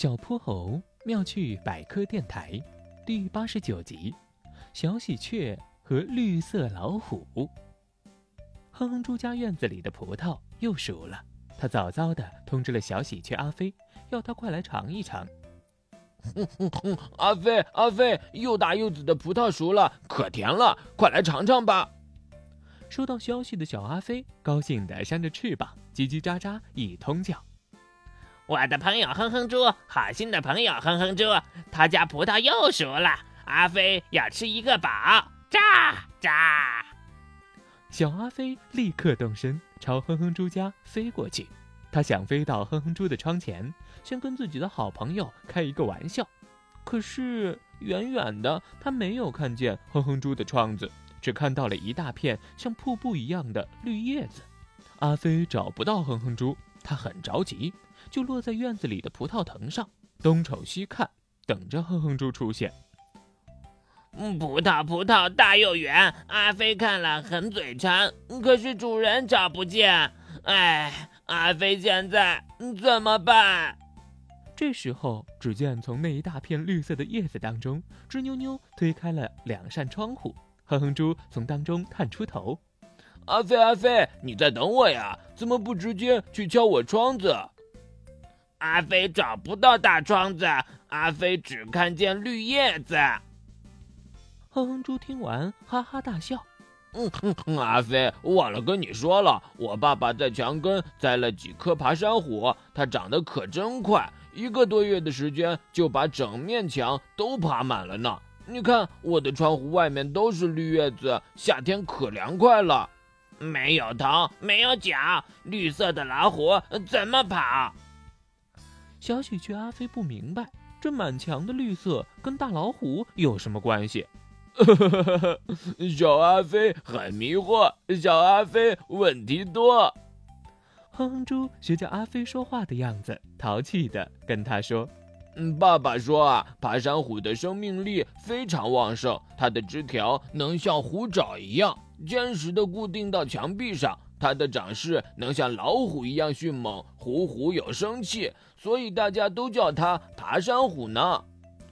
小泼猴妙趣百科电台第八十九集：小喜鹊和绿色老虎。哼哼猪家院子里的葡萄又熟了，他早早的通知了小喜鹊阿飞，要他快来尝一尝。哼哼哼，阿飞阿飞，又大又紫的葡萄熟了，可甜了，快来尝尝吧！收到消息的小阿飞高兴地扇着翅膀，叽叽喳喳一通叫。我的朋友哼哼猪，好心的朋友哼哼猪，他家葡萄又熟了，阿飞要吃一个饱。喳喳！小阿飞立刻动身朝哼哼猪家飞过去，他想飞到哼哼猪的窗前，先跟自己的好朋友开一个玩笑。可是远远的，他没有看见哼哼猪的窗子，只看到了一大片像瀑布一样的绿叶子。阿飞找不到哼哼猪，他很着急。就落在院子里的葡萄藤上，东瞅西看，等着哼哼猪出现。嗯，葡萄葡萄大又圆，阿飞看了很嘴馋，可是主人找不见。哎，阿飞现在怎么办？这时候，只见从那一大片绿色的叶子当中，吱妞妞推开了两扇窗户，哼哼猪从当中探出头：“阿飞阿飞，你在等我呀？怎么不直接去敲我窗子？”阿飞找不到大窗子，阿飞只看见绿叶子。哼哼猪听完哈哈大笑：“嗯哼，阿飞忘了跟你说了，我爸爸在墙根栽了几棵爬山虎，它长得可真快，一个多月的时间就把整面墙都爬满了呢。你看我的窗户外面都是绿叶子，夏天可凉快了。没有头，没有脚，绿色的老虎怎么跑？”小喜鹊阿飞不明白，这满墙的绿色跟大老虎有什么关系？小阿飞很迷惑，小阿飞问题多。哼哼猪学着阿飞说话的样子，淘气的跟他说：“嗯，爸爸说啊，爬山虎的生命力非常旺盛，它的枝条能像虎爪一样坚实的固定到墙壁上。”它的长势能像老虎一样迅猛，虎虎有生气，所以大家都叫它爬山虎呢。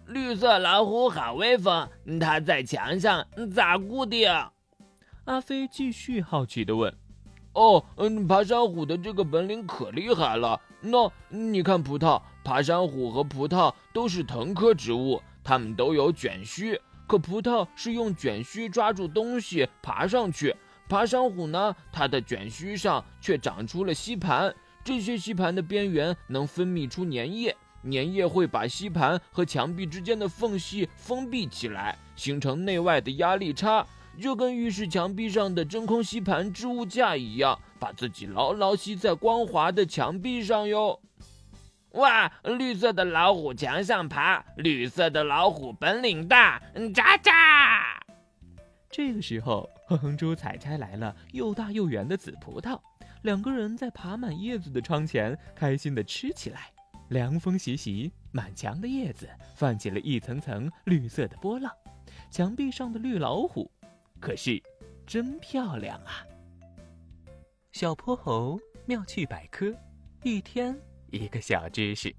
绿色老虎好威风，它在墙上咋固定？阿飞继续好奇地问。哦，嗯，爬山虎的这个本领可厉害了。那你看葡萄，爬山虎和葡萄都是藤科植物，它们都有卷须，可葡萄是用卷须抓住东西爬上去。爬山虎呢？它的卷须上却长出了吸盘，这些吸盘的边缘能分泌出粘液，粘液会把吸盘和墙壁之间的缝隙封闭起来，形成内外的压力差，就跟浴室墙壁上的真空吸盘置物架一样，把自己牢牢吸在光滑的墙壁上哟。哇，绿色的老虎墙上爬，绿色的老虎本领大，嗯喳喳。这个时候，哼哼猪采摘来了又大又圆的紫葡萄，两个人在爬满叶子的窗前开心地吃起来。凉风习习，满墙的叶子泛起了一层层绿色的波浪，墙壁上的绿老虎可是真漂亮啊！小泼猴妙趣百科，一天一个小知识。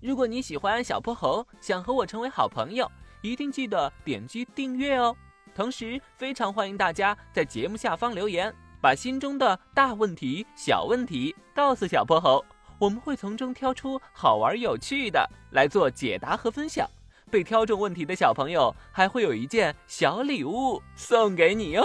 如果你喜欢小泼猴，想和我成为好朋友。一定记得点击订阅哦！同时，非常欢迎大家在节目下方留言，把心中的大问题、小问题告诉小泼猴，我们会从中挑出好玩有趣的来做解答和分享。被挑中问题的小朋友还会有一件小礼物送给你哟！